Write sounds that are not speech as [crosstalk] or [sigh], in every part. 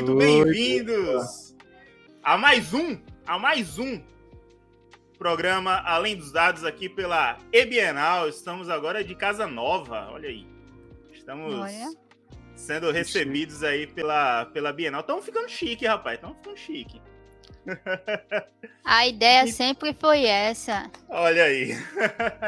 muito bem-vindos a mais um, a mais um programa Além dos Dados aqui pela Ebienal. Estamos agora de casa nova, olha aí. Estamos olha. sendo recebidos aí pela, pela Bienal. Estamos ficando chique, rapaz. Estamos ficando chique. A ideia sempre foi essa. Olha aí.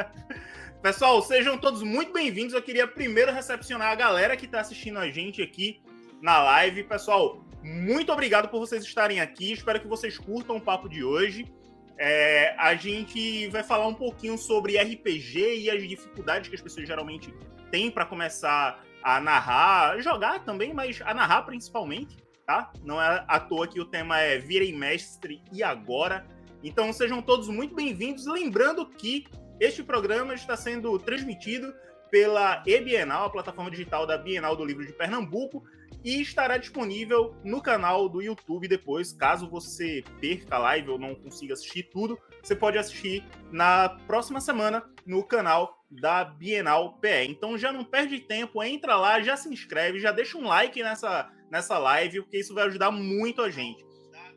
[laughs] Pessoal, sejam todos muito bem-vindos. Eu queria primeiro recepcionar a galera que está assistindo a gente aqui na live. Pessoal, muito obrigado por vocês estarem aqui. Espero que vocês curtam o papo de hoje. É, a gente vai falar um pouquinho sobre RPG e as dificuldades que as pessoas geralmente têm para começar a narrar, jogar também, mas a narrar principalmente tá? Não é à toa que o tema é Virem Mestre e Agora. Então sejam todos muito bem-vindos. Lembrando que este programa está sendo transmitido pela eBienal, a plataforma digital da Bienal do Livro de Pernambuco, e estará disponível no canal do YouTube depois, caso você perca a live ou não consiga assistir tudo, você pode assistir na próxima semana no canal da Bienal PE. Então já não perde tempo, entra lá, já se inscreve, já deixa um like nessa nessa live, porque isso vai ajudar muito a gente.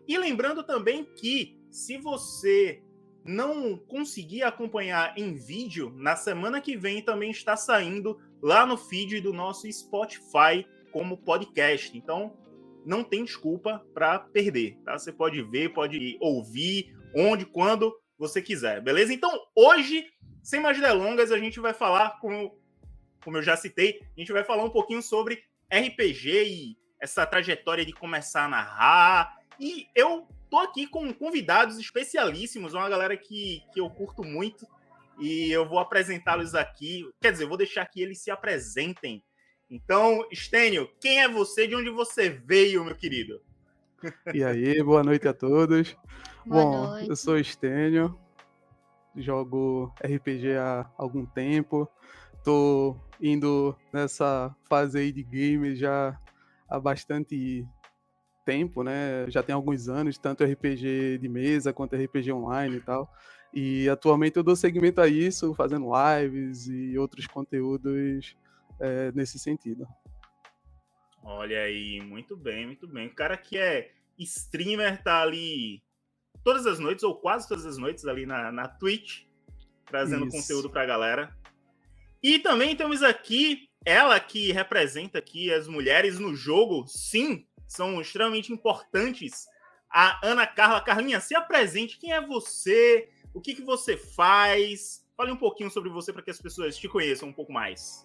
E lembrando também que se você não conseguir acompanhar em vídeo, na semana que vem também está saindo lá no feed do nosso Spotify como podcast. Então, não tem desculpa para perder, tá? Você pode ver, pode ouvir onde, quando você quiser, beleza? Então, hoje, sem mais delongas, a gente vai falar, como, como eu já citei, a gente vai falar um pouquinho sobre RPG e essa trajetória de começar a narrar. E eu tô aqui com convidados especialíssimos, uma galera que, que eu curto muito. E eu vou apresentá-los aqui. Quer dizer, eu vou deixar que eles se apresentem. Então, Stênio, quem é você? De onde você veio, meu querido? E aí, boa noite a todos. Boa Bom, noite. eu sou Stênio, jogo RPG há algum tempo. Tô indo nessa fase aí de games já há bastante tempo, né? Já tem alguns anos, tanto RPG de mesa quanto RPG online e tal. E atualmente eu dou seguimento a isso, fazendo lives e outros conteúdos é, nesse sentido. Olha aí, muito bem, muito bem. O cara que é streamer tá ali todas as noites, ou quase todas as noites, ali na, na Twitch, trazendo isso. conteúdo pra galera. E também temos aqui ela que representa aqui as mulheres no jogo, sim, são extremamente importantes. A Ana Carla. Carlinha, se apresente. Quem é você? O que, que você faz? Fale um pouquinho sobre você para que as pessoas te conheçam um pouco mais.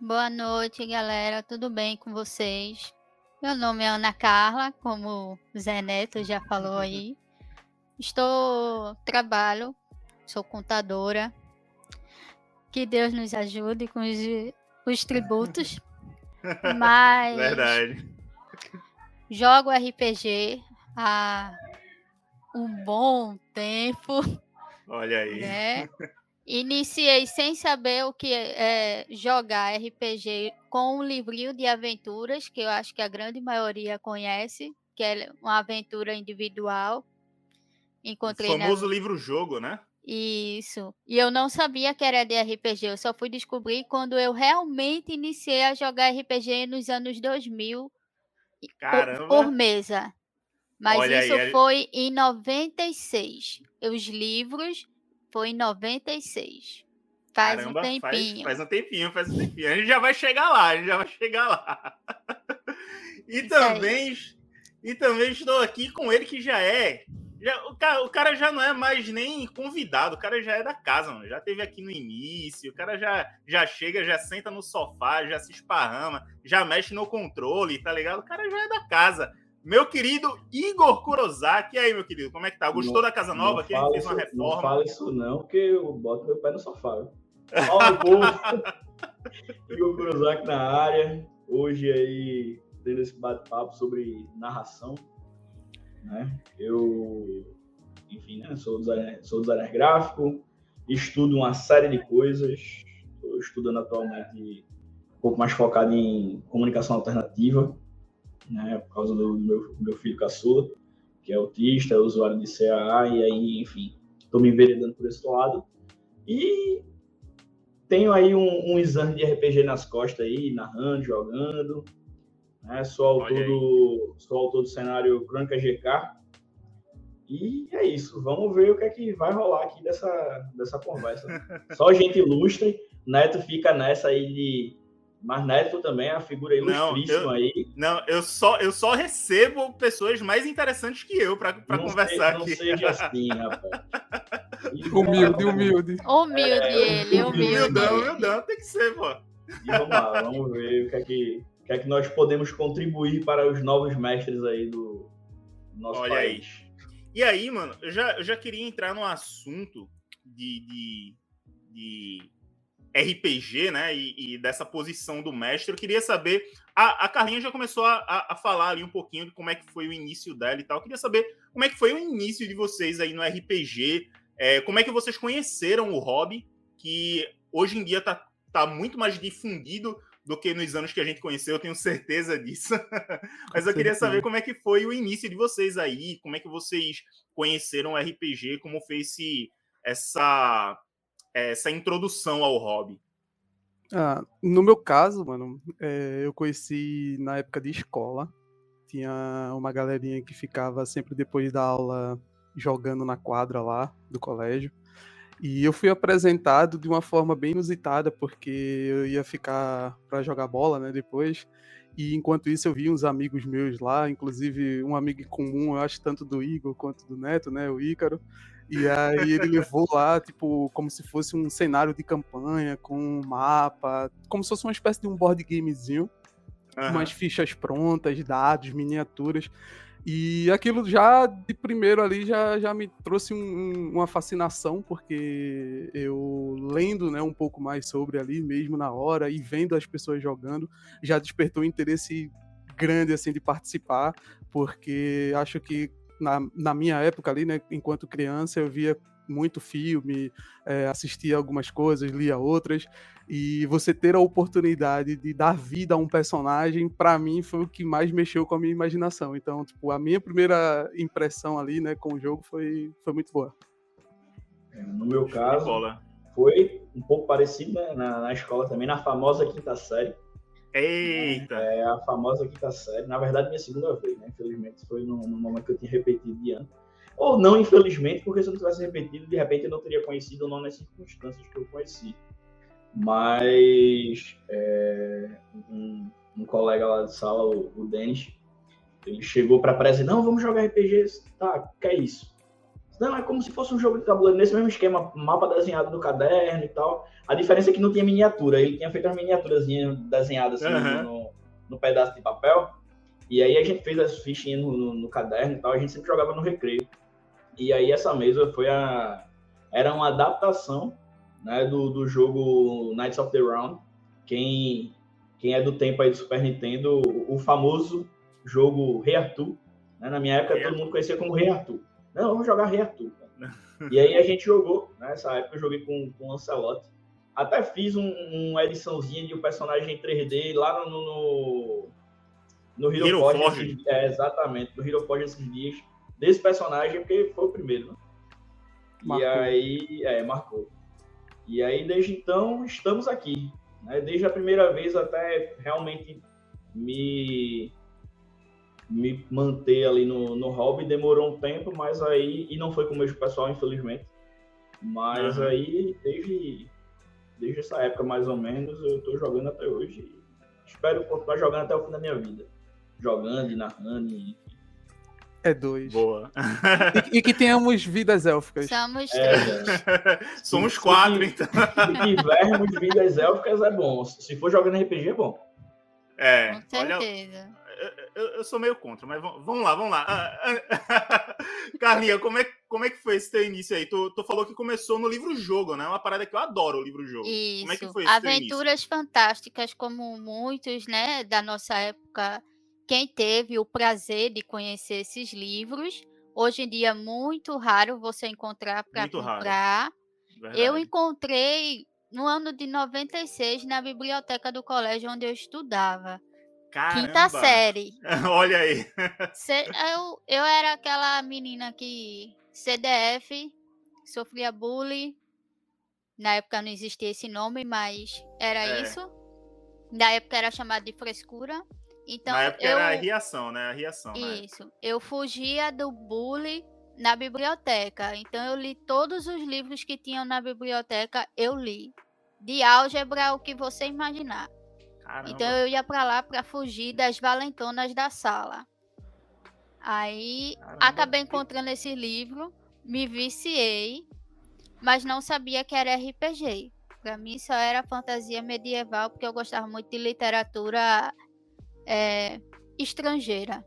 Boa noite, galera. Tudo bem com vocês? Meu nome é Ana Carla, como o Zé Neto já falou aí. Estou trabalho, sou contadora. Que Deus nos ajude com os os tributos. [laughs] Mas. Verdade. Jogo RPG há um bom tempo. Olha aí. Né? [laughs] Iniciei sem saber o que é jogar RPG com um livrinho de aventuras, que eu acho que a grande maioria conhece, que é uma aventura individual. Encontrei o famoso na... livro-jogo, né? Isso. E eu não sabia que era de RPG, eu só fui descobrir quando eu realmente iniciei a jogar RPG nos anos 2000 Caramba. Por, por mesa. Mas Olha isso aí, foi em 96. Os livros foi em 96. Faz Caramba, um tempinho. Faz, faz, um tempinho, faz um tempinho. A gente já vai chegar lá, a gente já vai chegar lá. [laughs] e também, e também estou aqui com ele que já é já, o, cara, o cara já não é mais nem convidado, o cara já é da casa, mano. Já teve aqui no início, o cara já, já chega, já senta no sofá, já se esparrama, já mexe no controle, tá ligado? O cara já é da casa. Meu querido Igor Kurosaki, e aí, meu querido, como é que tá? Gostou não, da casa nova? Que fez uma reforma? Não fala isso não, porque eu boto meu pé no sofá. Olha o povo. Igor Kurosaki na área. Hoje aí, tendo esse bate-papo sobre narração né? Eu, enfim, né, sou, designer, sou designer gráfico, estudo uma série de coisas, estou estudando atualmente um pouco mais focado em comunicação alternativa, né, por causa do meu, meu filho caçula, que é autista, é usuário de CAA, e aí, enfim, estou me enveredando por esse lado. E tenho aí um, um exame de RPG nas costas aí, narrando, jogando. Né? Sou, autor do, sou autor do cenário Crônica GK. E é isso. Vamos ver o que é que vai rolar aqui dessa, dessa conversa. [laughs] Só gente ilustre. Neto fica nessa aí de mas Neto também é uma figura ilustríssima não, eu, aí. Não, eu só, eu só recebo pessoas mais interessantes que eu para conversar sei, aqui. Não seja assim, [laughs] rapaz. humilde, humilde. Humilde é, ele, humilde. Humildão, humildão, tem que ser, pô. E vamos lá, vamos ver o que é que, o que, é que nós podemos contribuir para os novos mestres aí do nosso Olha país. Aí. E aí, mano, eu já, eu já queria entrar no assunto de, de, de RPG, né? E, e, dessa posição do mestre. Eu queria saber. A, a Carlinha já começou a, a, falar ali um pouquinho de como é que foi o início dela e tal. Eu queria saber como é que foi o início de vocês aí no RPG. É, como é que vocês conheceram o hobby, que hoje em dia tá, tá muito mais difundido do que nos anos que a gente conheceu, eu tenho certeza disso. [laughs] Mas eu queria saber como é que foi o início de vocês aí, como é que vocês conheceram o RPG, como fez esse, essa essa introdução ao hobby? Ah, no meu caso, mano, é, eu conheci na época de escola. Tinha uma galerinha que ficava sempre depois da aula jogando na quadra lá do colégio. E eu fui apresentado de uma forma bem inusitada, porque eu ia ficar para jogar bola, né, depois. E enquanto isso eu vi uns amigos meus lá, inclusive um amigo comum, eu acho tanto do Igor quanto do Neto, né, o Ícaro. E aí ele levou lá, tipo, como se fosse um cenário de campanha, com um mapa, como se fosse uma espécie de um board gamezinho. Uhum. Umas fichas prontas, dados, miniaturas. E aquilo já, de primeiro ali, já, já me trouxe um, uma fascinação, porque eu lendo né, um pouco mais sobre ali, mesmo na hora, e vendo as pessoas jogando, já despertou um interesse grande, assim, de participar, porque acho que na, na minha época ali, né, enquanto criança, eu via muito filme, é, assistia algumas coisas, lia outras, e você ter a oportunidade de dar vida a um personagem, para mim foi o que mais mexeu com a minha imaginação. Então, tipo, a minha primeira impressão ali, né, com o jogo foi, foi muito boa. É, no meu caso, foi um pouco parecido né, na, na escola também, na famosa quinta série. Eita! É a famosa quinta série. Na verdade, minha segunda vez, né? Infelizmente, foi no, no que eu tinha repetido de ano. Ou não, infelizmente, porque se eu não tivesse repetido, de repente eu não teria conhecido ou não nas circunstâncias que eu conheci. Mas é, um, um, colega lá de sala, o, o Denis, ele chegou para apresentar, não, vamos jogar RPG. Tá, que é isso? Não, é como se fosse um jogo de tabuleiro, nesse mesmo esquema, mapa desenhado no caderno e tal. A diferença é que não tinha miniatura, ele tinha feito as miniaturazinhas desenhadas assim, uhum. no, no, pedaço de papel. E aí a gente fez as fichinhas no, no, no, caderno e tal, a gente sempre jogava no recreio. E aí essa mesa foi a. Era uma adaptação né, do, do jogo Knights of the Round. Quem, quem é do tempo aí do Super Nintendo, o, o famoso jogo Rei Arthur. Né? Na minha época todo mundo conhecia como Rei Arthur. Não, vamos jogar Rei Arthur. E aí a gente jogou, nessa né, época eu joguei com, com o Lancelot. Até fiz um, uma ediçãozinha de um personagem em 3D lá no, no, no Hero, Hero Forge. Forge. É, exatamente, no Hero Forge esses dias. Desse personagem, porque foi o primeiro, né? Marcou. E aí, é, marcou. E aí, desde então, estamos aqui. Né? Desde a primeira vez até realmente me me manter ali no, no hobby demorou um tempo, mas aí, e não foi com o mesmo pessoal, infelizmente, mas uhum. aí desde, desde essa época mais ou menos eu tô jogando até hoje. Espero continuar jogando até o fim da minha vida. Jogando e narrando, e, é dois. Boa. E, e, que tenhamos vidas élficas. Somos é, três. É. [laughs] Somos se, quatro, se, então. Se tivermos vidas élficas, é bom. Se for jogando RPG, é bom. É. Com certeza. Olha, eu, eu, sou meio contra, mas vamos lá, vamos lá. Ah, ah, [laughs] Carlinha, como é, como é que foi esse teu início aí? Tu, tu falou que começou no livro-jogo, né? Uma parada que eu adoro, o livro-jogo. Isso. Como é que foi esse Aventuras fantásticas, como muitos, né, da nossa época, quem teve o prazer de conhecer esses livros. Hoje em dia é muito raro você encontrar para comprar. Eu encontrei no ano de 96 na biblioteca do colégio onde eu estudava. Caramba. Quinta série. [laughs] Olha aí. eu, eu era aquela menina que CDF, sofria bullying. Na época não existia esse nome, mas era é. isso. Na época era chamado de frescura. Então, Na época eu... era a reação, né? A reação. Isso. Eu fugia do bullying na biblioteca. Então eu li todos os livros que tinham na biblioteca, eu li. De álgebra, o que você imaginar. Caramba. Então eu ia para lá para fugir das valentonas da sala. Aí Caramba. acabei encontrando esse livro, me viciei, mas não sabia que era RPG. Para mim só era fantasia medieval, porque eu gostava muito de literatura é, estrangeira.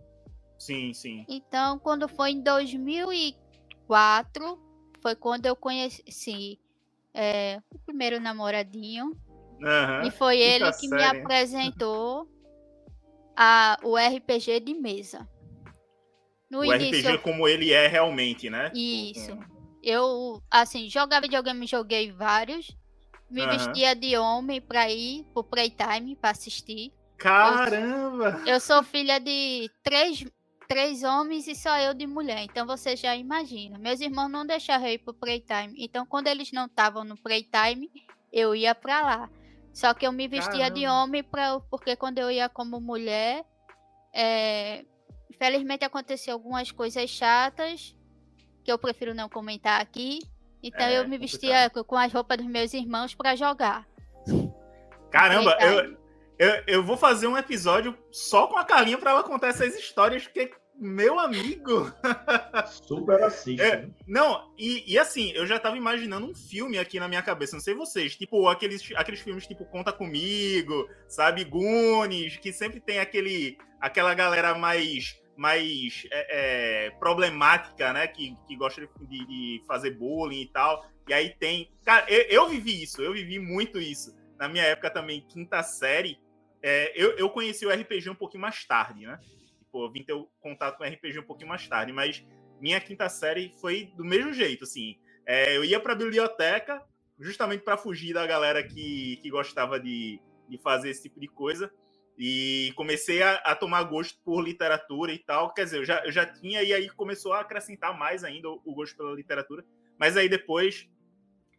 Sim, sim. Então, quando foi em 2004, foi quando eu conheci é, o primeiro namoradinho. Uhum. E foi ele que série. me apresentou a, o RPG de mesa. No o início, RPG como ele é realmente, né? Isso. Eu, assim, jogar videogame, joguei vários. Me uhum. vestia de homem pra ir pro Playtime pra assistir. Caramba! Eu, eu sou filha de três três homens e só eu de mulher. Então você já imagina. Meus irmãos não deixaram eu ir pro playtime. Então quando eles não estavam no playtime, eu ia para lá. Só que eu me vestia Caramba. de homem pra, porque quando eu ia como mulher, é, infelizmente aconteceu algumas coisas chatas que eu prefiro não comentar aqui. Então é, eu me vestia com as roupas dos meus irmãos para jogar. Caramba, eu, eu, eu, vou fazer um episódio só com a Carlinha para ela contar essas histórias, porque meu amigo! Super assiste. É, não, e, e, assim, eu já tava imaginando um filme aqui na minha cabeça, não sei vocês, tipo aqueles, aqueles filmes tipo Conta Comigo, sabe, Goonies, que sempre tem aquele, aquela galera mais mais é, é, problemática, né? Que, que gosta de, de, fazer bullying e tal. E aí tem. Cara, eu, eu, vivi isso, eu vivi muito isso. Na minha época também, quinta série, é, eu, eu conheci o RPG um pouquinho mais tarde, né? Tipo, eu vim ter contato com RPG um pouquinho mais tarde, mas minha quinta série foi do mesmo jeito, assim. É, eu ia pra biblioteca, justamente para fugir da galera que, que gostava de, de fazer esse tipo de coisa. E comecei a, a, tomar gosto por literatura e tal. Quer dizer, eu já, eu já tinha, e aí começou a acrescentar mais ainda o, o gosto pela literatura. Mas aí depois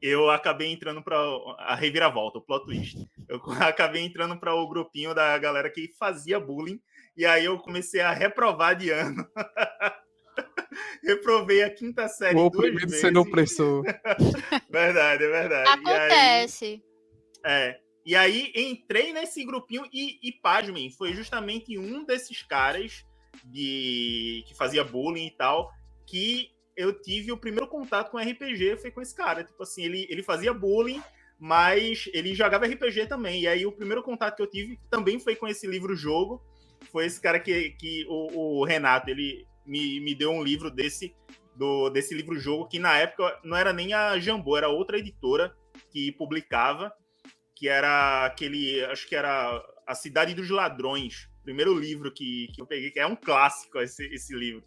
eu acabei entrando para a reviravolta, o plot twist. Eu [laughs] acabei entrando para o grupinho da galera que fazia bullying e aí eu comecei a reprovar de ano. [laughs] Reprovei a quinta série. O oprimido sendo opressor. [laughs] verdade, é verdade. Acontece. E aí, é. E aí entrei nesse grupinho e, e pasmem, foi justamente um desses caras de que fazia bullying e tal, que eu tive o primeiro contato com RPG foi com esse cara. Tipo assim, ele, ele fazia bullying, mas ele jogava RPG também. E aí o primeiro contato que eu tive também foi com esse livro-jogo foi esse cara que, que o, o Renato, ele me, me deu um livro desse, do, desse livro-jogo, que na época não era nem a Jambô, era outra editora que publicava, que era aquele, acho que era A Cidade dos Ladrões, primeiro livro que, que eu peguei, que é um clássico esse, esse livro.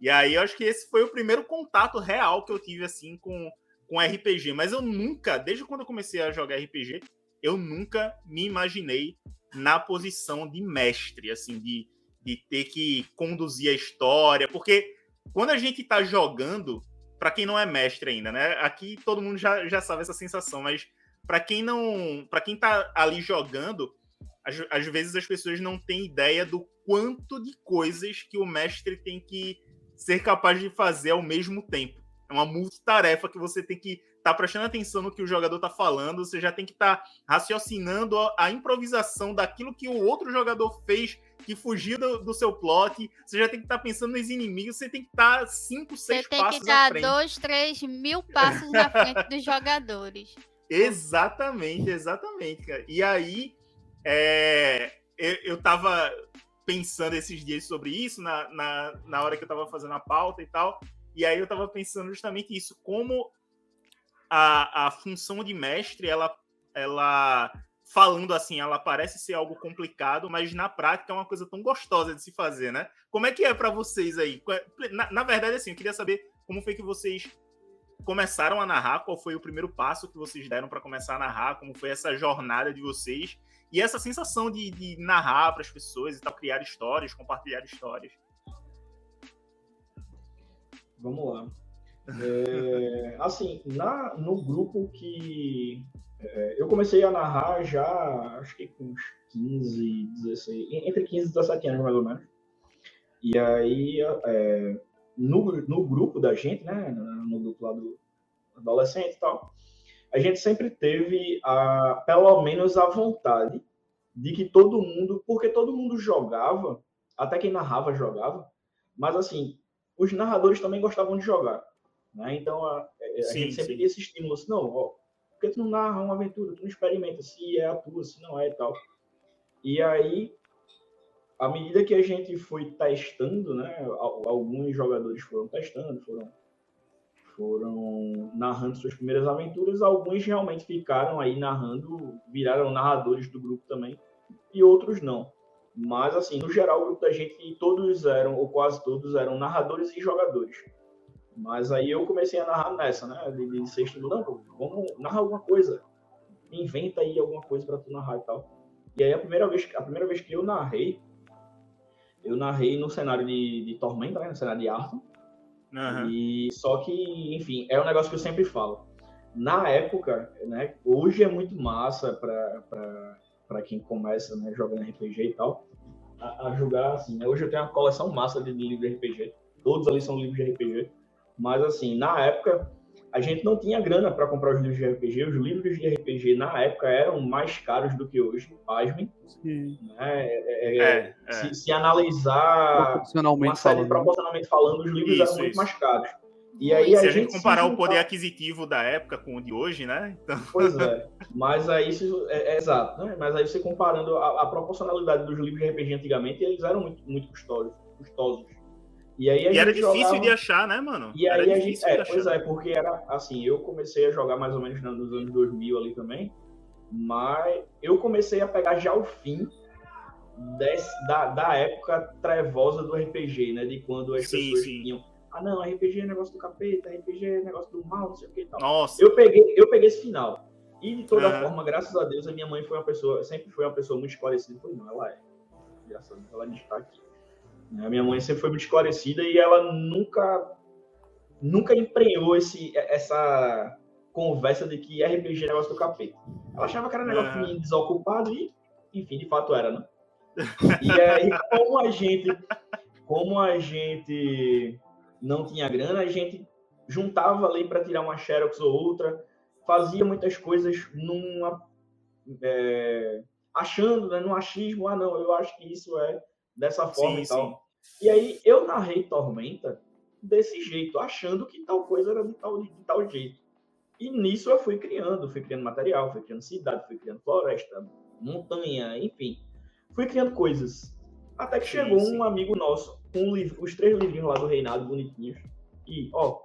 E aí eu acho que esse foi o primeiro contato real que eu tive, assim, com, com RPG. Mas eu nunca, desde quando eu comecei a jogar RPG, eu nunca me imaginei na posição de mestre, assim, de, de ter que conduzir a história, porque quando a gente tá jogando, para quem não é mestre ainda, né? Aqui todo mundo já, já sabe essa sensação, mas para quem não, para quem tá ali jogando, às, às vezes as pessoas não têm ideia do quanto de coisas que o mestre tem que ser capaz de fazer ao mesmo tempo. É uma multitarefa que você tem que tá prestando atenção no que o jogador tá falando, você já tem que estar tá raciocinando a, improvisação daquilo que o outro jogador fez que fugiu do, do seu plot, você já tem que estar tá pensando nos inimigos, você tem que estar tá cinco, seis passos à frente. Você tem que dar dois, três mil passos na frente dos [laughs] jogadores. Exatamente, exatamente, cara. E aí, é, eu, eu tava pensando esses dias sobre isso, na, na, na hora que eu tava fazendo a pauta e tal, e aí eu tava pensando justamente isso, como a, a função de mestre, ela, ela falando assim, ela parece ser algo complicado, mas na prática é uma coisa tão gostosa de se fazer, né? Como é que é para vocês aí? Na, na, verdade, assim, eu queria saber como foi que vocês começaram a narrar, qual foi o primeiro passo que vocês deram para começar a narrar, como foi essa jornada de vocês e essa sensação de, de narrar para as pessoas e tal, criar histórias, compartilhar histórias. Vamos lá. É, assim, na, no grupo que é, eu comecei a narrar já, acho que com uns 15, 16, entre 15 e 17 anos mais ou menos. E aí, é, no, no grupo da gente, né, no grupo lá do adolescente e tal, a gente sempre teve, a, pelo menos, a vontade de que todo mundo, porque todo mundo jogava, até quem narrava jogava, mas assim, os narradores também gostavam de jogar. Né? Então a, a sim, gente sempre sim. tinha esse estímulo assim, não, ó, por que tu não narra uma aventura? Tu não experimenta se é a tua, se não é e tal. E aí, à medida que a gente foi testando, né, alguns jogadores foram testando, foram, foram narrando suas primeiras aventuras, alguns realmente ficaram aí narrando, viraram narradores do grupo também, e outros não. Mas, assim, no geral, o grupo da gente, todos eram, ou quase todos, eram narradores e jogadores. Mas aí eu comecei a narrar nessa, né? De, de ser estimulando, vamos narrar alguma coisa. Inventa aí alguma coisa para tu narrar e tal. E aí a primeira vez, a primeira vez que eu narrei, eu narrei no cenário de, de Tormenta, né? No cenário de Arthur. Uhum. E só que, enfim, é um negócio que eu sempre falo. Na época, né? Hoje é muito massa para quem começa, né? Jogando RPG e tal. A, a jogar assim, né? Hoje eu tenho uma coleção massa de, de livros de RPG. Todos ali são livros de RPG. Mas, assim, na época, a gente não tinha grana para comprar os livros de RPG. Os livros de RPG, na época, eram mais caros do que hoje, pasmem. Sim. Né? É, é, é, é. se, se, analisar proporcionalmente uma série, falando. proporcionalmente falando, os livros isso, eram muito isso. mais caros. E aí se a, gente, comparar o poder aquisitivo da época com o de hoje, né? Então... [laughs] Pois é. Mas aí, é, é, exato, né? Mas aí você comparando a, a, proporcionalidade dos livros de RPG antigamente, eles eram muito, muito custosos. custosos. E aí e era difícil jogava... de achar, né, mano? E aí a gente, é, pois é, porque era assim, eu comecei a jogar mais ou menos nos anos 2000 ali também, mas eu comecei a pegar já o fim desse, da, da época trevosa do RPG, né, de quando as sim, pessoas sim. tinham ah não, RPG é negócio do capeta, RPG é negócio do mal, não sei o que e tal. Nossa. Eu peguei, eu peguei esse final. E de toda forma, graças a Deus, a minha mãe foi uma pessoa, sempre foi uma pessoa muito esclarecida. Foi, não, ela é. Graças a Deus, ela está aqui. A minha mãe sempre foi muito esclarecida e ela nunca nunca emprenhou esse, essa conversa de que RPG é negócio do capeta. Ela achava que era negócio é. desocupado e, enfim, de fato era, né? E aí, como a gente, como a gente não tinha grana, a gente juntava ali para tirar uma xerox ou outra, fazia muitas coisas numa é, achando, né, no achismo, ah não, eu acho que isso é dessa forma sim, e tal. Sim. E aí eu narrei Tormenta desse jeito, achando que tal coisa era de tal, de tal jeito. E nisso eu fui criando, fui criando material, fui criando cidade, fui criando floresta, montanha, enfim. Fui criando coisas. Até que sim, chegou sim. um amigo nosso com um livro, os três livrinhos lá do Reinado, bonitinhos. E, ó.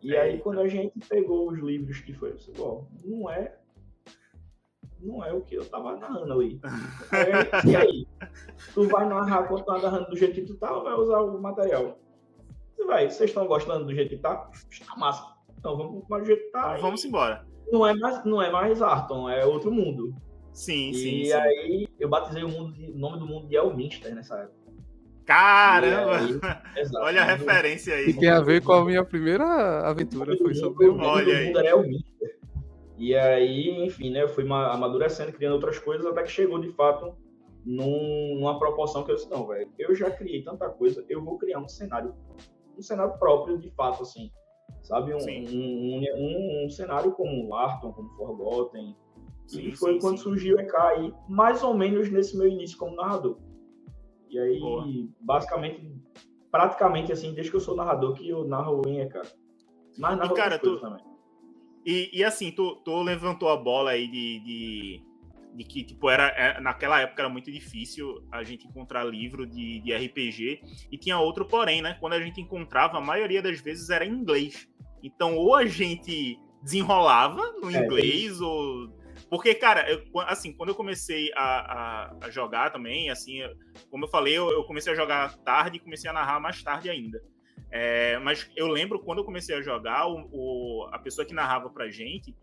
E é, aí, quando a gente pegou os livros que foi, eu disse, ó, não é não é o que eu tava narrando ali. É, e aí? Tu vai narrar quando tu tá narrando do jeito que tu tá ou vai usar o material? Você vai, vocês estão gostando do jeito que tá? Está massa. Então vamos com o jeito que tá. Vamos embora. Não é mais, não é mais Arton, é outro mundo. Sim, e sim. E aí eu batizei o, mundo de, o nome do mundo de Elminster nessa época. Caramba! Aí, exato, Olha a referência aí. E tem a ver com a minha primeira aventura, foi sobre o Olha aí. Mundo era Elminster. E aí, enfim, né, eu fui amadurecendo, criando outras coisas, até que chegou de fato num, numa proporção que eu disse, não, velho, eu já criei tanta coisa, eu vou criar um cenário, um cenário próprio de fato, assim, sabe? Um, um, um, um, cenário como Arton, como Forgotten. Sim, e foi sim, quando sim. surgiu o EK aí, mais ou menos nesse meu início como narrador. E aí, Boa. basicamente, praticamente assim, desde que eu sou narrador, que eu narro em EK. Mas narro e, cara, tu, também. E, e assim, tu, tu, levantou a bola aí de, de, de que, tipo, era, é, naquela época era muito difícil a gente encontrar livro de, de RPG. E tinha outro porém, né? Quando a gente encontrava, a maioria das vezes era em inglês. Então, ou a gente desenrolava no é, inglês, é. ou. Porque, cara, eu, assim, quando eu comecei a, a, a, jogar também, assim, como eu falei, eu, eu comecei a jogar tarde e comecei a narrar mais tarde ainda. É, mas eu lembro quando eu comecei a jogar, o, o a pessoa que narrava pra gente,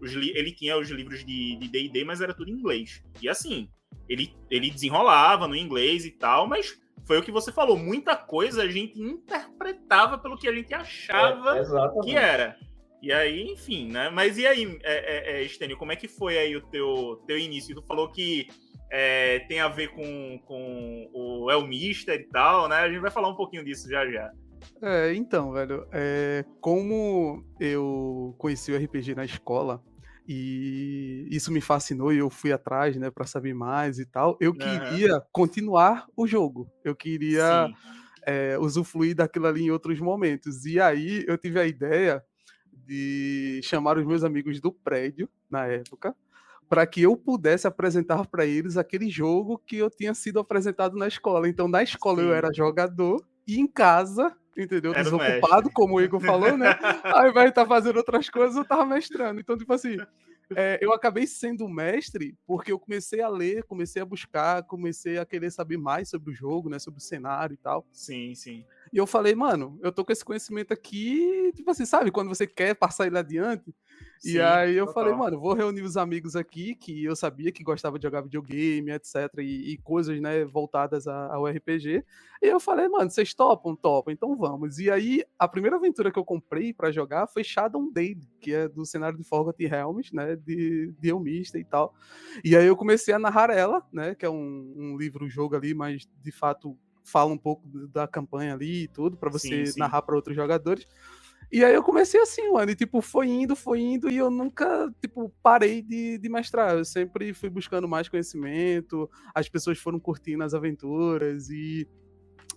os, ele tinha os livros de D&D, mas era tudo em inglês. E assim, ele, ele desenrolava no inglês e tal, mas foi o que você falou. Muita coisa a gente interpretava pelo que a gente achava é, que era. E aí, enfim, né? Mas e aí, é, é, é, Estênio, como é que foi aí o teu, teu início? Tu falou que é, tem a ver com, com o El Mister e tal, né? A gente vai falar um pouquinho disso já já. É, então, velho, é, como eu conheci o RPG na escola, e isso me fascinou e eu fui atrás, né, para saber mais e tal. Eu queria uhum. continuar o jogo. Eu queria é, usufruir daquilo ali em outros momentos. E aí eu tive a ideia de chamar os meus amigos do prédio na época para que eu pudesse apresentar para eles aquele jogo que eu tinha sido apresentado na escola. Então na escola Sim. eu era jogador e em casa entendeu? Era Desocupado, como o Igor falou, né? [laughs] Ao invés de estar tá fazendo outras coisas, eu tava mestrando. Então, tipo assim, é, eu acabei sendo mestre porque eu comecei a ler, comecei a buscar, comecei a querer saber mais sobre o jogo, né? Sobre o cenário e tal. Sim, sim. E eu falei, mano, eu tô com esse conhecimento aqui, tipo assim, sabe? Quando você quer passar ele adiante, Sim, e aí eu total. falei, mano, vou reunir os amigos aqui que eu sabia que gostava de jogar videogame, etc. E, e coisas, né, voltadas a, ao RPG. E eu falei, mano, vocês topam? Topam, então vamos. E aí, a primeira aventura que eu comprei para jogar foi Shadow Dale, que é do cenário de Forgotten Realms, né, de, de Elmista e tal. E aí eu comecei a narrar ela, né, que é um, um livro-jogo ali, mas de fato fala um pouco da campanha ali e tudo, para você sim, sim. narrar para outros jogadores. E aí eu comecei assim, mano, e tipo, foi indo, foi indo, e eu nunca, tipo, parei de, de mestrar. Eu sempre fui buscando mais conhecimento, as pessoas foram curtindo as aventuras, e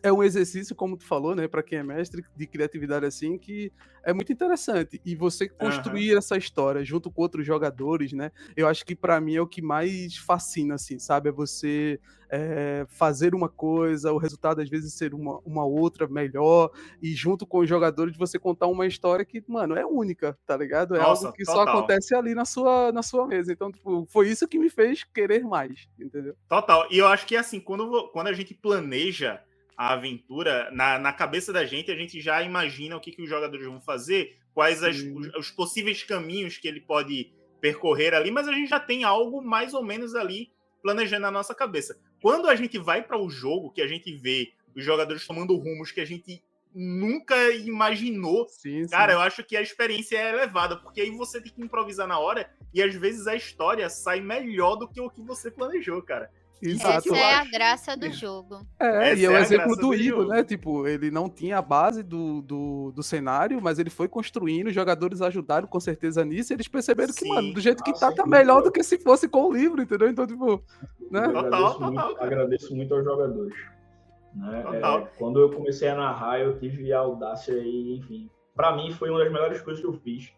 é um exercício, como tu falou, né, para quem é mestre de criatividade assim, que é muito interessante. E você construir uhum. essa história junto com outros jogadores, né? Eu acho que para mim é o que mais fascina, assim, sabe? É você é, fazer uma coisa, o resultado às vezes ser uma, uma outra melhor, e junto com os jogadores você contar uma história que, mano, é única, tá ligado? É Nossa, algo que total. só acontece ali na sua, na sua mesa. Então, tipo, foi isso que me fez querer mais, entendeu? Total. E eu acho que, assim, quando, quando a gente planeja a aventura, na, na cabeça da gente, a gente já imagina o que, que os jogadores vão fazer, quais as, os, os, possíveis caminhos que ele pode percorrer ali, mas a gente já tem algo mais ou menos ali planejando na nossa cabeça. Quando a gente vai para o jogo, que a gente vê os jogadores tomando rumos que a gente nunca imaginou, sim, cara, sim. eu acho que a experiência é elevada, porque aí você tem que improvisar na hora e às vezes a história sai melhor do que o que você planejou, cara. Exato. Essa é a graça do jogo. É, Essa e é o exemplo do Igor, né? Tipo, ele não tinha a base do, do, do, cenário, mas ele foi construindo, os jogadores ajudaram com certeza nisso, e eles perceberam Sim. que, mano, do jeito que tá, tá melhor do que se fosse com o livro, entendeu? Então, tipo, né? Eu agradeço, total, muito, agradeço muito aos jogadores. Né? É, quando eu comecei a narrar, eu tive a audácia e, enfim, para mim foi uma das melhores coisas que eu fiz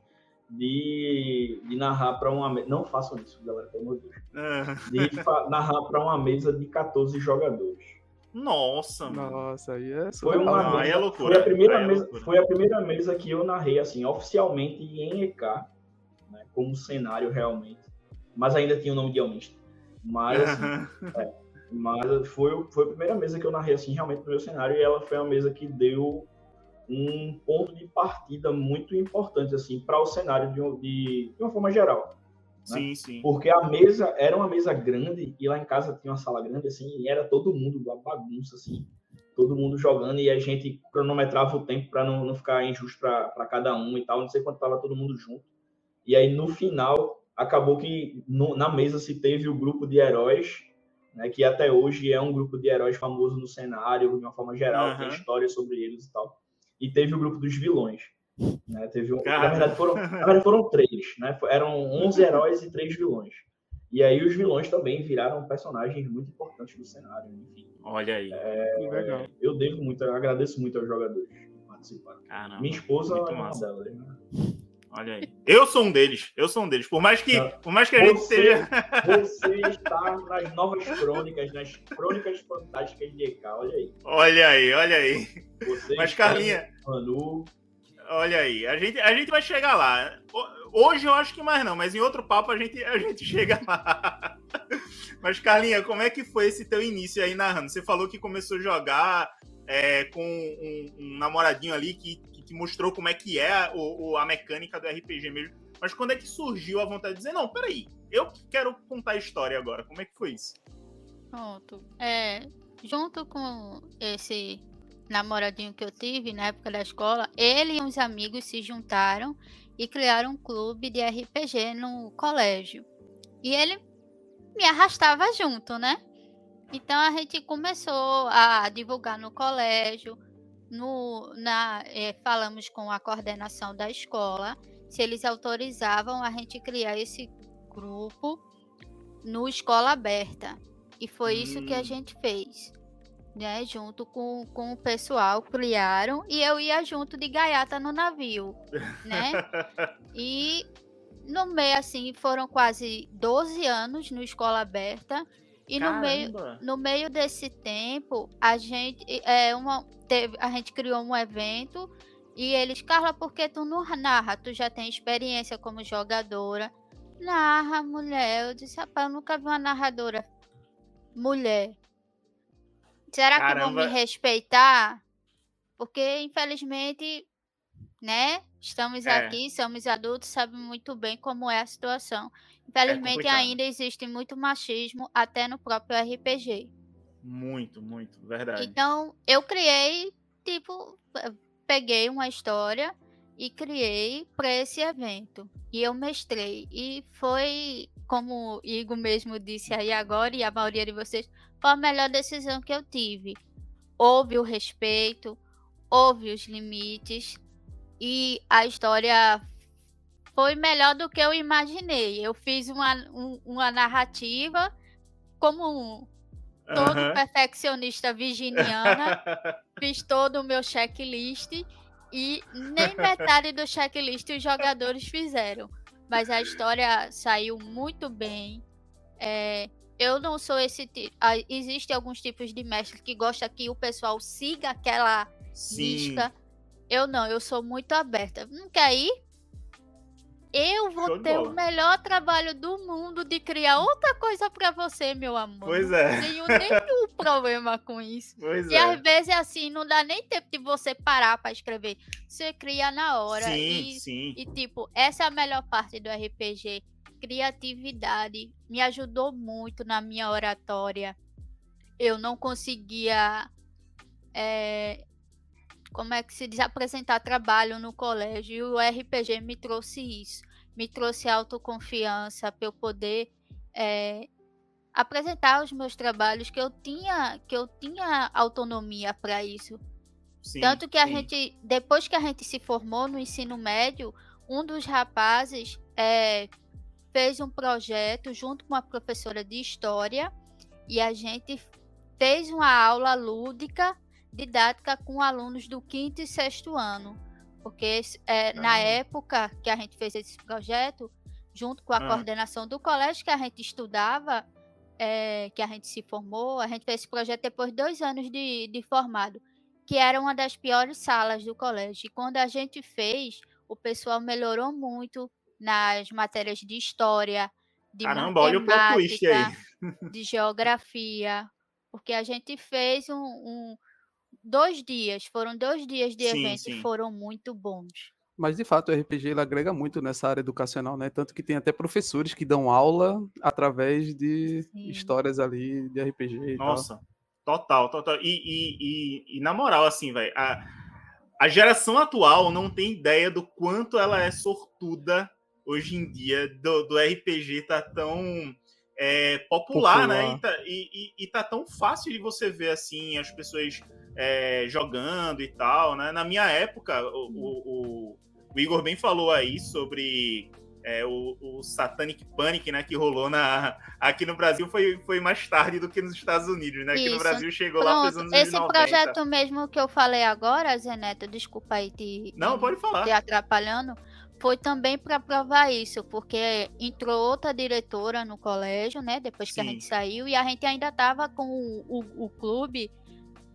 de, de narrar para uma. Não façam isso, galera, pelo amor de Deus. É. De narrar para uma mesa de 14 jogadores. Nossa, mano. Nossa, aí é foi uma mesa, aí é loucura. Foi a, primeira é mesa, foi a primeira mesa que eu narrei, assim, oficialmente em EK, né, como cenário realmente. Mas ainda tinha o nome de Almista. Mas, assim, [laughs] é, mas foi, foi a primeira mesa que eu narrei, assim, realmente no meu cenário. E ela foi uma mesa que deu um ponto de partida muito importante assim para o cenário de, de, de, uma forma geral. Né? Sim, sim. Porque a mesa era uma mesa grande e lá em casa tinha uma sala grande assim e era todo mundo uma bagunça assim, todo mundo jogando e a gente cronometrava o tempo para não, não ficar injusto para cada um e tal. Não sei quanto tava todo mundo junto. E aí no final acabou que no, na mesa se teve o grupo de heróis né, que até hoje é um grupo de heróis famoso no cenário, de uma forma geral, uhum. tem história sobre eles e tal e teve o grupo dos vilões. Né? Teve um, na, verdade foram, na verdade foram três, né? eram 11 heróis e três vilões. E aí os vilões também viraram personagens muito importantes do cenário. Enfim. Olha aí. É, eu devo muito, eu agradeço muito aos jogadores que participaram. Caramba, Minha esposa é uma delas. Né? Olha aí. Eu sou um deles. Eu sou um deles. Por mais que, por mais que a gente seja. [laughs] Você está nas novas crônicas, nas crônicas fantásticas de EK. Olha aí. Olha aí, olha aí. Você Mas, Carlinha. Manu. Olha aí. A gente, a gente vai chegar lá. Hoje eu acho que mais não, mas em outro papo a gente, a gente [laughs] chega lá. Mas, Carlinha, como é que foi esse teu início aí narrando? Você falou que começou a jogar é, com um, um, namoradinho ali que, que mostrou como é que é o, a mecânica do RPG mesmo. Mas quando é que surgiu a vontade de dizer, não, peraí, eu quero contar a história agora. Como é que foi isso? Pronto. É, junto com esse namoradinho que eu tive na época da escola, ele e uns amigos se juntaram e criaram um clube de RPG no colégio. E ele me arrastava junto, né? Então a gente começou a divulgar no colégio, no, na, é, falamos com a coordenação da escola se eles autorizavam a gente criar esse grupo no escola aberta. E foi hum. isso que a hum. gente fez. Né, junto com, com o pessoal, criaram, e eu ia junto de gaiata no navio, [laughs] né? e no meio, assim, foram quase 12 anos no escola aberta, e no meio, no meio desse tempo, a gente, é, uma, teve, a gente criou um evento, e eles, Carla, por que tu não narra? Tu já tem experiência como jogadora. Narra, mulher. Eu disse, rapaz, eu nunca vi uma narradora mulher. Será Caramba. que vão me respeitar? Porque, infelizmente, né? Estamos é. aqui, somos adultos, sabemos muito bem como é a situação. Infelizmente, é ainda existe muito machismo, até no próprio RPG. Muito, muito, verdade. Então, eu criei, tipo, peguei uma história e criei para esse evento. E eu mestrei. E foi, como o Igor mesmo disse aí agora, e a maioria de vocês, foi a melhor decisão que eu tive. Houve o respeito, houve os limites, e a história foi melhor do que eu imaginei. Eu fiz uma, um, uma narrativa como todo uhum. perfeccionista virginiana, [laughs] fiz todo o meu checklist e nem metade do checklist os jogadores fizeram. Mas a história saiu muito bem. É, eu não sou esse tipo. Existem alguns tipos de mestre que gosta que o pessoal siga aquela Sim. lista. Eu não, eu sou muito aberta. Não quer ir? Eu vou ter o melhor trabalho do mundo de criar outra coisa para você, meu amor. Pois é. Não tenho nenhum [laughs] problema com isso. Pois e é. às vezes assim, não dá nem tempo de você parar para escrever. Você cria na hora. Sim, e, sim. E tipo, essa é a melhor parte do RPG. Criatividade. Me ajudou muito na minha oratória. Eu não conseguia. É, como é que se diz, apresentar trabalho no colégio. E o RPG me trouxe isso, me trouxe autoconfiança para eu poder é, apresentar os meus trabalhos que eu tinha, que eu tinha autonomia para isso. Sim, Tanto que a sim. gente, depois que a gente se formou no ensino médio, um dos rapazes é, fez um projeto junto com uma professora de história e a gente fez uma aula lúdica didática com alunos do quinto e sexto ano. Porque é, na época que a gente fez esse projeto, junto com a ah. coordenação do colégio que a gente estudava, é, que a gente se formou, a gente fez esse projeto depois de dois anos de, de formado, que era uma das piores salas do colégio. E quando a gente fez, o pessoal melhorou muito nas matérias de história, de Caramba, olha o plot twist aí. de geografia, porque a gente fez um, um, dois dias, foram dois dias de sim, evento sim. e foram muito bons. Mas de fato o RPG ele agrega muito nessa área educacional, né? Tanto que tem até professores que dão aula através de sim. histórias ali de RPG. Nossa, tal. total, total. E, e, e, e na moral, assim, velho, a, a geração atual não tem ideia do quanto ela é sortuda hoje em dia, do, do RPG tá tão é, popular, né? popular, né? E tá, e, e tá tão fácil de você ver assim as pessoas é, jogando e tal, né? Na minha época, o, o, o Igor bem falou aí sobre é, o, o, Satanic Panic, né, que rolou na, aqui no Brasil foi, foi mais tarde do que nos Estados Unidos, né? Isso. Aqui no Brasil chegou Pronto. lá nos anos Esse 90. projeto mesmo que eu falei agora, Zeneto, desculpa aí te, Não, pode falar. te atrapalhando, foi também para provar isso, porque entrou outra diretora no colégio, né, depois que Sim. a gente saiu, e a gente ainda tava com o, o, o clube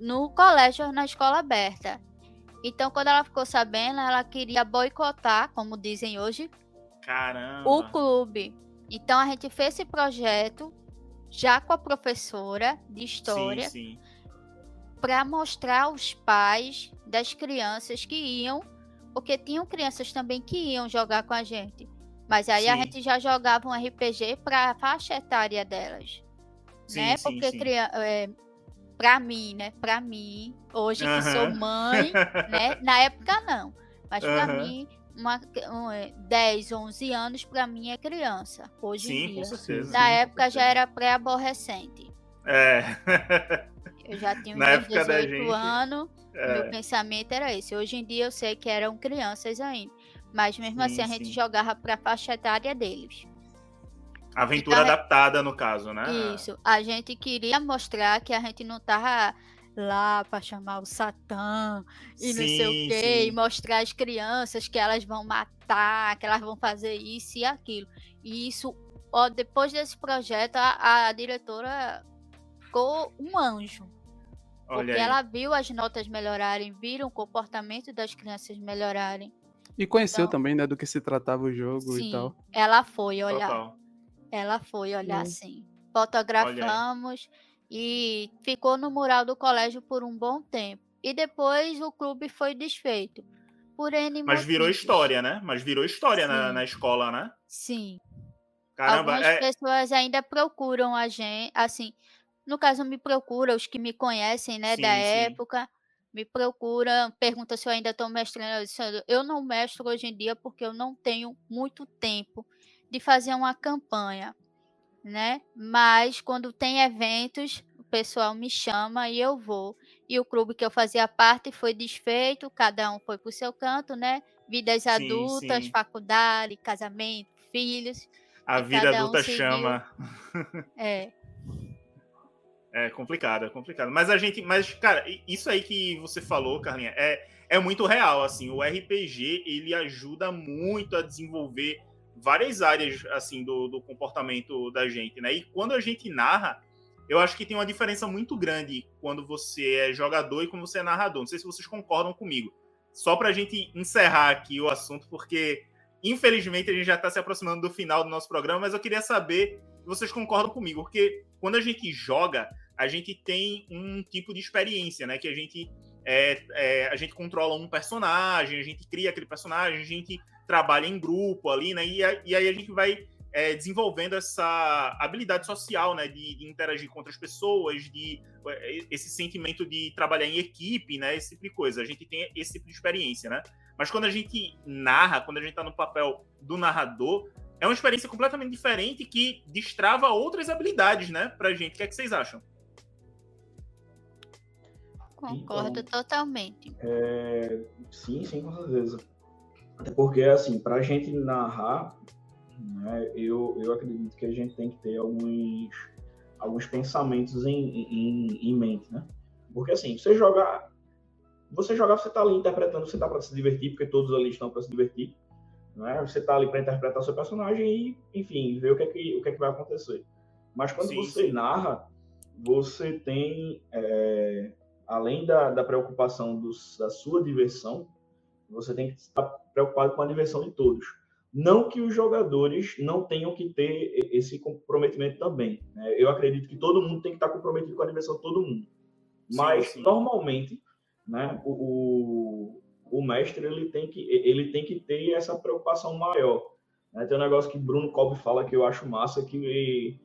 no colégio, na escola aberta. Então, quando ela ficou sabendo, ela queria boicotar, como dizem hoje, Caramba. o clube. Então, a gente fez esse projeto já com a professora de história para mostrar aos pais das crianças que iam, porque tinham crianças também que iam jogar com a gente. Mas aí sim. a gente já jogava um RPG para a faixa etária delas. Sim, né? Porque sim, é, pra mim, né? Pra mim, hoje que sou mãe, né? [laughs] Na época não. Mas pra mim, uma, um, 10, 11 anos pra mim é criança. Hoje Sim, em dia. com certeza. Na época já era pré-aborrecente. É. Eu já tinha [laughs] uns 18 gente, anos, é. meu pensamento era esse. Hoje em dia eu sei que eram crianças ainda. Mas mesmo sim, assim a gente jogava pra faixa etária deles. Aventura adaptada, no caso, né? Isso. A gente queria mostrar que a gente não tava lá para chamar o Satã e sim, não sei o quê, sim. e mostrar às crianças que elas vão matar, que elas vão fazer isso e aquilo. E isso, ó, depois desse projeto, a, a diretora ficou um anjo. Olha porque aí. ela viu as notas melhorarem, viram o comportamento das crianças melhorarem. E conheceu então, também, né, do que se tratava o jogo sim, e tal. Ela foi olhar. Total. Ela foi olhar, hum. sim. Fotografamos e ficou no mural do colégio por um bom tempo. E depois o clube foi desfeito. Por N Mas virou história, né? Mas virou história na, na escola, né? Sim. Caramba, Algumas é... pessoas ainda procuram a gente, assim, no caso me procura os que me conhecem, né, sim, da sim. época, me procuram, perguntam se eu ainda estou mestrando. Eu não mestro hoje em dia porque eu não tenho muito tempo de fazer uma campanha, né? Mas quando tem eventos, o pessoal me chama e eu vou. E o clube que eu fazia parte foi desfeito, cada um foi para o seu canto, né? Vidas sim, adultas, faculdade, casamento, filhos. A vida adulta um chama. [laughs] É. É complicado, é complicado. Mas a gente, mas cara, isso aí que você falou, Carlinha, é, é muito real, assim. O RPG, ele ajuda muito a desenvolver várias áreas, assim, do, do comportamento da gente, né? E quando a gente narra, eu acho que tem uma diferença muito grande quando você é jogador e quando você é narrador. Não sei se vocês concordam comigo. Só para a gente encerrar aqui o assunto, porque infelizmente a gente já está se aproximando do final do nosso programa, mas eu queria saber se vocês concordam comigo, porque quando a gente joga, a gente tem um tipo de experiência, né? Que a gente é, é, a gente controla um personagem, a gente cria aquele personagem, a gente trabalha em grupo ali, né? E, e aí a gente vai é, desenvolvendo essa habilidade social, né? De, de, interagir com outras pessoas, de é, esse sentimento de trabalhar em equipe, né? Esse tipo de coisa. A gente tem esse tipo de experiência, né? Mas quando a gente narra, quando a gente está no papel do narrador, é uma experiência completamente diferente que destrava outras habilidades, né? Pra gente. O que é que vocês acham? Concordo então, totalmente. É, sim, sim, com certeza. Até porque, assim, para a gente narrar, né, eu, eu acredito que a gente tem que ter alguns, alguns pensamentos em, em, em mente, né? Porque, assim, você jogar, você jogar, você está ali interpretando, você está para se divertir, porque todos ali estão para se divertir. Né? Você está ali para interpretar o seu personagem e, enfim, ver o que é que, o que, é que vai acontecer. Mas quando sim, você sim. narra, você tem é, além da, da preocupação dos, da sua diversão, você tem que estar preocupado com a diversão de todos. Não que os jogadores não tenham que ter esse comprometimento também. Né? Eu acredito que todo mundo tem que estar comprometido com a diversão de todo mundo. Mas, sim, sim. normalmente, né, o, o, o, mestre ele tem, que, ele tem que ter essa preocupação maior. Né? Tem um negócio que Bruno Cobb fala que eu acho massa, que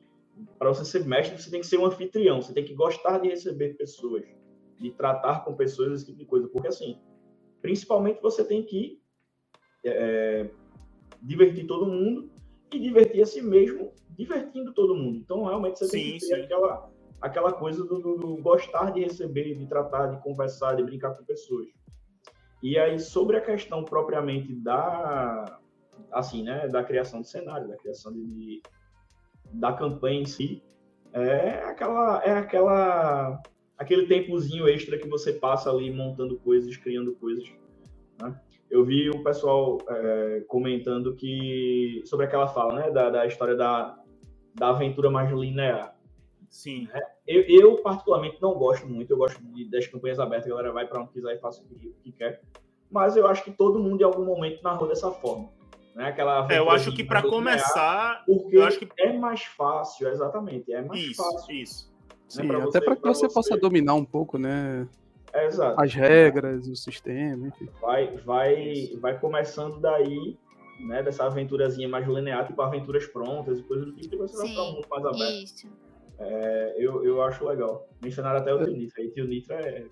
para você ser mestre, você tem que ser um anfitrião, você tem que gostar de receber pessoas de tratar com pessoas, esse tipo de coisa. Porque, assim, principalmente você tem que é, divertir todo mundo e divertir a si mesmo, divertindo todo mundo. Então, realmente, você sim, tem que ter aquela, aquela coisa do, do, do, gostar de receber, de tratar, de conversar, de brincar com pessoas. E aí, sobre a questão propriamente da, assim, né, da criação de cenário, da criação de, de da campanha em si, é aquela, é aquela aquele tempozinho extra que você passa ali montando coisas, criando coisas. Né? Eu vi o pessoal é, comentando que sobre aquela fala, né, da, da história da, da aventura mais linear. Sim. É, eu, eu, particularmente não gosto muito, eu gosto de, das campanhas abertas, a galera vai para onde quiser e faz o que, que quer. Mas eu acho que todo mundo em algum momento narrou dessa forma. Né? Aquela é, eu acho que para começar, porque eu acho que é mais fácil, exatamente, é mais isso, fácil. Isso. Sim, né, até para que você, você, possa dominar um pouco, né? É, exato. As regras, o sistema, enfim. Vai, vai, vai começando daí, né? Dessa aventurazinha mais linear, tipo aventuras prontas e coisas do tipo, e você Sim, vai ficar um pouco mais aberto. Isso. É, eu, eu acho legal. Mencionaram até o Tio Nitra. Aí Tio Nitra é.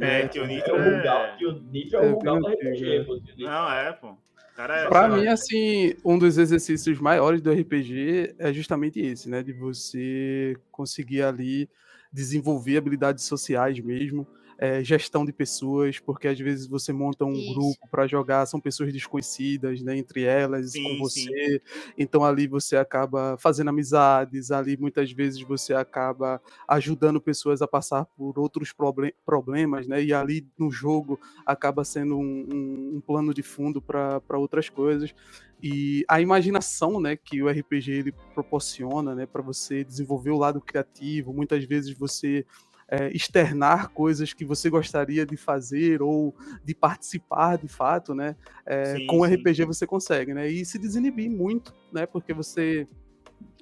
é, Tio Nitra é, o Rugal. Tio Nitra é o Rugal da RPG, pô. Não, é, pô. Cara, é, pra mim, assim, um dos exercícios maiores do RPG é justamente esse, né? De você conseguir ali desenvolver habilidades sociais mesmo é, gestão de pessoas, porque às vezes você monta um Isso. grupo para jogar, são pessoas desconhecidas, né, entre elas, sim, com você. Sim. Então ali você acaba fazendo amizades, ali muitas vezes você acaba ajudando pessoas a passar por outros problem problemas, né? E ali no jogo acaba sendo um, um, um plano de fundo para outras coisas e a imaginação, né, que o RPG ele proporciona, né, para você desenvolver o lado criativo. Muitas vezes você é, externar coisas que você gostaria de fazer ou de participar de fato, né? É, sim, com o RPG você consegue, né? E se desinibir muito, né? Porque você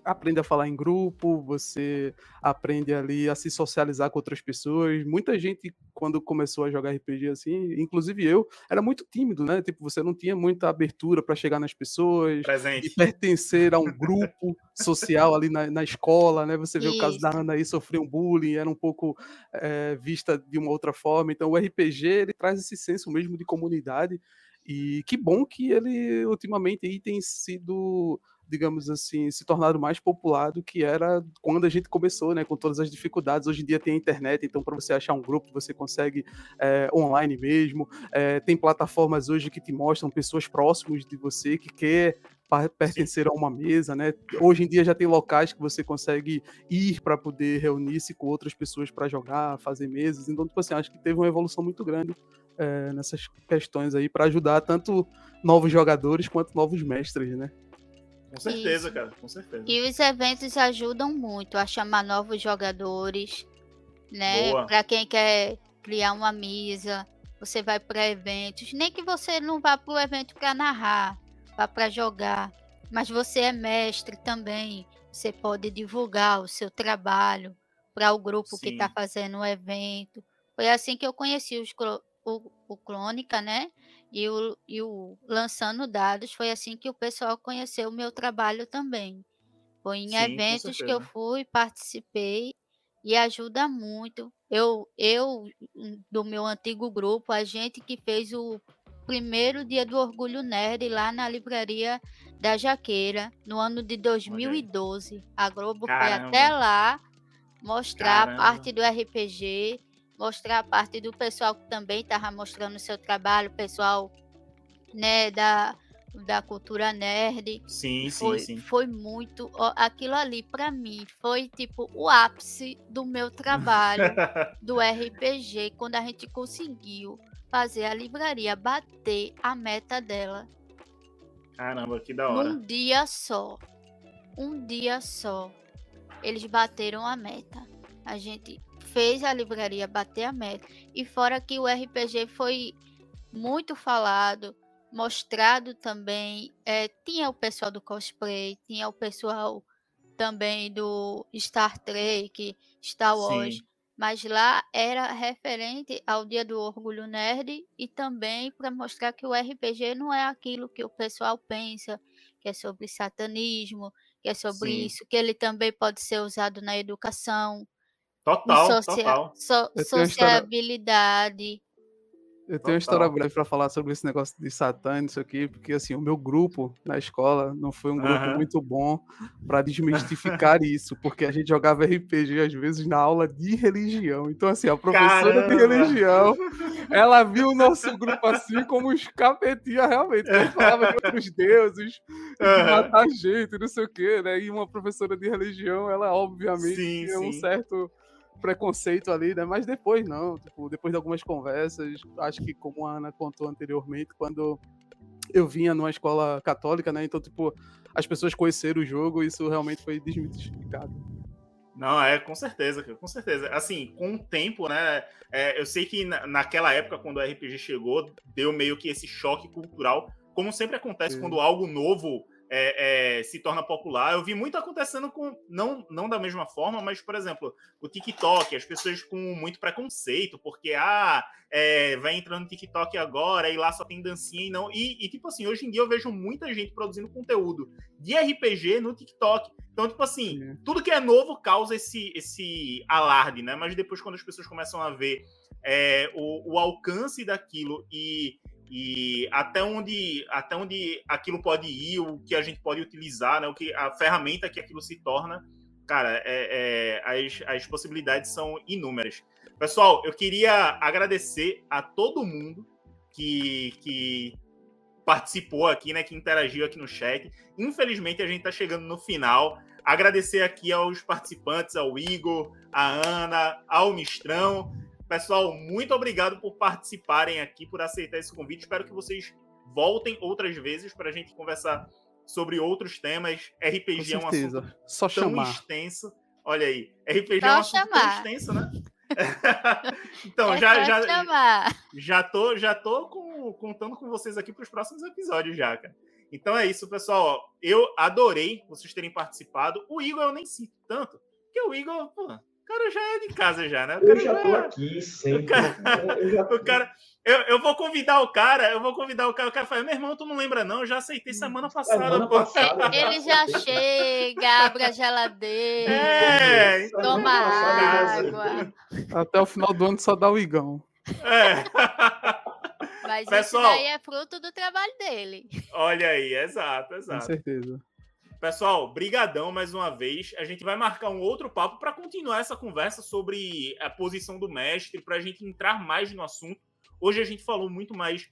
aprende a falar em grupo, você aprende ali a se socializar com outras pessoas. Muita gente, quando começou a jogar RPG assim, inclusive eu, era muito tímido, né? Tipo, você não tinha muita abertura para chegar nas pessoas Presente. e pertencer a um [laughs] grupo social ali na, na escola, né? Você vê Isso. o caso da Ana aí sofreu um bullying, era um pouco é, vista de uma outra forma. Então, o RPG ele traz esse senso mesmo de comunidade. E que bom que ele ultimamente aí tem sido digamos assim, se tornado mais popular do que era quando a gente começou, né? Com todas as dificuldades. Hoje em dia tem a internet, então para você achar um grupo, você consegue é, online mesmo. É, tem plataformas hoje que te mostram pessoas próximas de você que quer pertencer Sim. a uma mesa, né? Hoje em dia já tem locais que você consegue ir para poder reunir-se com outras pessoas para jogar, fazer mesas. Então, tipo assim, acho que teve uma evolução muito grande é, nessas questões aí para ajudar tanto novos jogadores quanto novos mestres, né? Com certeza, Isso. cara, com certeza. E os eventos ajudam muito a chamar novos jogadores, né? Para quem quer criar uma mesa, você vai para eventos, nem que você não vá para o evento para narrar, vá para jogar, mas você é mestre também, você pode divulgar o seu trabalho para o grupo Sim. que está fazendo o evento. Foi assim que eu conheci os, o, o Crônica, né? E o, e o lançando dados foi assim que o pessoal conheceu o meu trabalho também. Foi em Sim, eventos que eu fui, participei e ajuda muito. Eu, eu, do meu antigo grupo, a gente que fez o primeiro dia do Orgulho Nerd lá na livraria da Jaqueira, no ano de 2012. A Globo Caramba. foi até lá mostrar Caramba. a parte do RPG mostrar a parte do pessoal que também estava mostrando o seu trabalho, pessoal né, da, da cultura nerd. Sim, foi, sim, sim. Foi muito. Ó, aquilo ali, para mim, foi tipo o ápice do meu trabalho do [laughs] RPG, quando a gente conseguiu fazer a livraria bater a meta dela. Caramba, que da hora. Um dia só. Um dia só. Eles bateram a meta. A gente fez a livraria bater a meta. E fora que o RPG foi muito falado, mostrado também. É, tinha o pessoal do cosplay, tinha o pessoal também do Star Trek, Star Wars. Sim. Mas lá era referente ao Dia do Orgulho Nerd e também para mostrar que o RPG não é aquilo que o pessoal pensa, que é sobre satanismo, que é sobre Sim. isso, que ele também pode ser usado na educação, Total, socia total. So sociabilidade. Eu tenho uma história breve para falar sobre esse negócio de Satã, isso aqui, porque assim, o meu grupo na escola não foi um grupo uhum. muito bom para desmistificar [laughs] isso, porque a gente jogava RPG às vezes na aula de religião. Então, assim, a professora Caramba. de religião, [laughs] ela viu o nosso grupo assim como os capetinhas realmente, que falava de outros deuses, uhum. matar gente, não sei o quê, né? E uma professora de religião, ela obviamente sim, tinha sim. um certo preconceito ali, né? Mas depois não, tipo, depois de algumas conversas, acho que como a Ana contou anteriormente, quando eu vinha numa escola católica, né? Então, tipo, as pessoas conheceram o jogo e isso realmente foi desmistificado. Não, é, com certeza, com certeza. Assim, com o tempo, né? É, eu sei que na, naquela época, quando o RPG chegou, deu meio que esse choque cultural, como sempre acontece Sim. quando algo novo é, é, se torna popular. Eu vi muito acontecendo com, não, não da mesma forma, mas, por exemplo, o TikTok, as pessoas com muito preconceito, porque, ah, é, vai entrando no TikTok agora e lá só tem dancinha e não. E, e, tipo assim, hoje em dia eu vejo muita gente produzindo conteúdo de RPG no TikTok. Então, tipo assim, Sim. tudo que é novo causa esse, esse alarde, né? Mas depois, quando as pessoas começam a ver é, o, o alcance daquilo e, e até onde até onde aquilo pode ir, o que a gente pode utilizar, né? O que a ferramenta que aquilo se torna, cara, é, é, as, as possibilidades são inúmeras. Pessoal, eu queria agradecer a todo mundo que, que participou aqui, né? Que interagiu aqui no chat. Infelizmente, a gente está chegando no final. Agradecer aqui aos participantes, ao Igor, a Ana, ao Mistrão. Pessoal, muito obrigado por participarem aqui, por aceitar esse convite. Espero que vocês voltem outras vezes para a gente conversar sobre outros temas. RPG é um assunto Só tão chamar. extenso. Olha aí, RPG Só é um assunto chamar. tão extenso, né? [laughs] então, é já, já, já tô, já tô com, contando com vocês aqui para os próximos episódios já, cara. Então é isso, pessoal. Eu adorei vocês terem participado. O Igor eu nem sinto tanto, porque o Igor, pô, cara já é de casa já, né? O eu já tô é... aqui sempre. O cara, eu, já... [laughs] o cara eu, eu, vou convidar o cara, eu vou convidar o cara, o cara fala, meu irmão, tu não lembra não, eu já aceitei semana passada. Semana passada [laughs] Ele já chega, abre a geladeira, é, toma água. Até o final do ano só dá o igão. É. Mas [laughs] Pessoal, isso daí é fruto do trabalho dele. Olha aí, exato, exato. Com certeza. Pessoal, brigadão mais uma vez. A gente vai marcar um outro papo para continuar essa conversa sobre a posição do mestre, para a gente entrar mais no assunto. Hoje a gente falou muito mais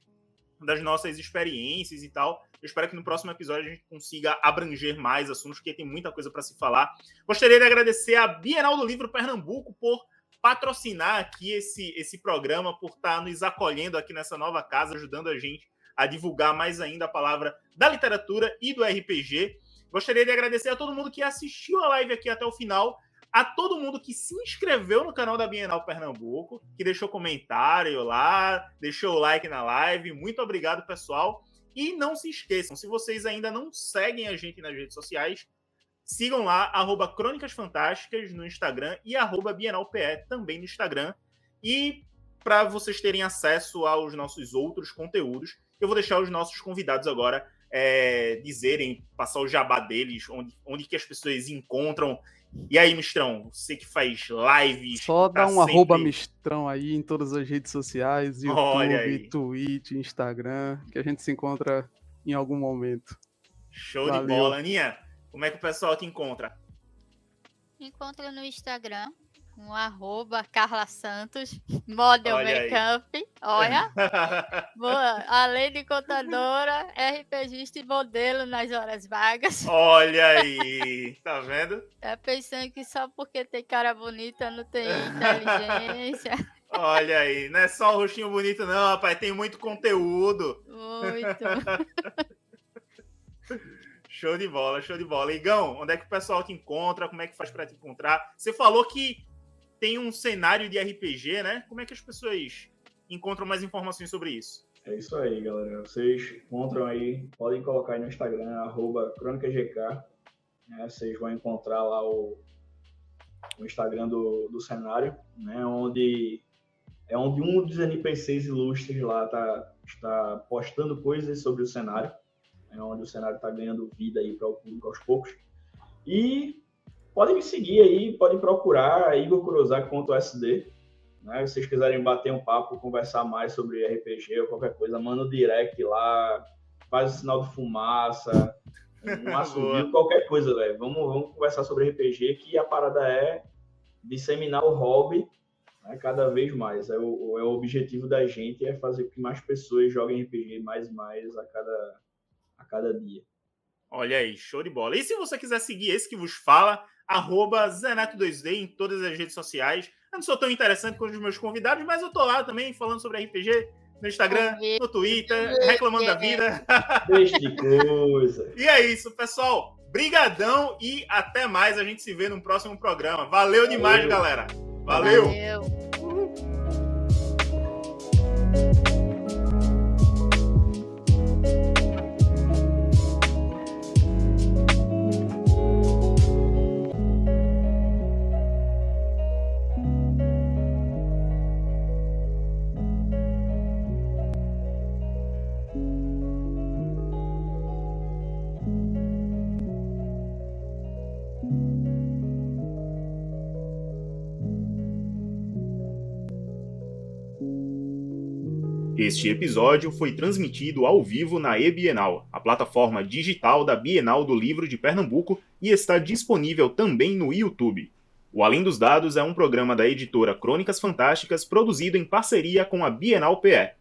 das nossas experiências e tal. Eu espero que no próximo episódio a gente consiga abranger mais assuntos, porque tem muita coisa para se falar. Gostaria de agradecer a Bienal do Livro Pernambuco por patrocinar aqui esse, esse programa, por estar nos acolhendo aqui nessa nova casa, ajudando a gente a divulgar mais ainda a palavra da literatura e do RPG. Gostaria de agradecer a todo mundo que assistiu a live aqui até o final, a todo mundo que se inscreveu no canal da Bienal Pernambuco, que deixou comentário lá, deixou o like na live. Muito obrigado, pessoal. E não se esqueçam, se vocês ainda não seguem a gente nas redes sociais, sigam lá, arroba Crônicas Fantásticas no Instagram e arroba BienalPE também no Instagram. E para vocês terem acesso aos nossos outros conteúdos, eu vou deixar os nossos convidados agora é, dizerem, passar o jabá deles, onde, onde que as pessoas encontram. E aí, Mistrão, você que faz lives. Só tá dá um sempre... arroba Mistrão aí em todas as redes sociais, YouTube, Twitch, Instagram, que a gente se encontra em algum momento. Show Valeu. de bola, Aninha. Como é que o pessoal te encontra? Encontra no Instagram, um arroba Carla Santos, model Olha makeup. Olha. [laughs] Boa. Além de contadora, RPGista e modelo nas horas vagas. Olha aí. [laughs] Tá vendo? Tá pensando que só porque tem cara bonita não tem inteligência. [laughs] Olha aí. Não é só o rostinho bonito, não, rapaz. Tem muito conteúdo. Muito. Show de bola, show de bola. Igão, onde é que o pessoal te encontra? Como é que faz para te encontrar? Você falou que tem um cenário de RPG, né? Como é que as pessoas encontram mais informações sobre isso? É isso aí, galera. Vocês encontram aí, podem colocar aí no Instagram, arroba CrônicaGK. Né? Vocês vão encontrar lá o, o Instagram do, do cenário, né? Onde é onde um dos NPCs ilustres lá tá, está postando coisas sobre o cenário, é onde o cenário está ganhando vida aí para o público aos poucos. E podem me seguir aí, podem procurar igorkurosaki.sd. Né? Se vocês quiserem bater um papo, conversar mais sobre RPG ou qualquer coisa, manda um direct lá, faz o sinal de fumaça, um [laughs] assobio, qualquer coisa, velho. Vamos, vamos conversar sobre RPG, que a parada é disseminar o hobby né, cada vez mais. É o, é o objetivo da gente é fazer com que mais pessoas joguem RPG mais e mais a cada, a cada dia. Olha aí, show de bola. E se você quiser seguir esse que vos fala, arroba Zeneto2D em todas as redes sociais. Eu não sou tão interessante quanto os meus convidados, mas eu tô lá também falando sobre RPG no Instagram, no Twitter, reclamando da vida. Este coisa. [laughs] e é isso, pessoal. Brigadão e até mais. A gente se vê no próximo programa. Valeu, Valeu. demais, galera. Valeu. Valeu. Este episódio foi transmitido ao vivo na E-Bienal, a plataforma digital da Bienal do Livro de Pernambuco, e está disponível também no YouTube. O Além dos Dados é um programa da editora Crônicas Fantásticas produzido em parceria com a Bienal PE.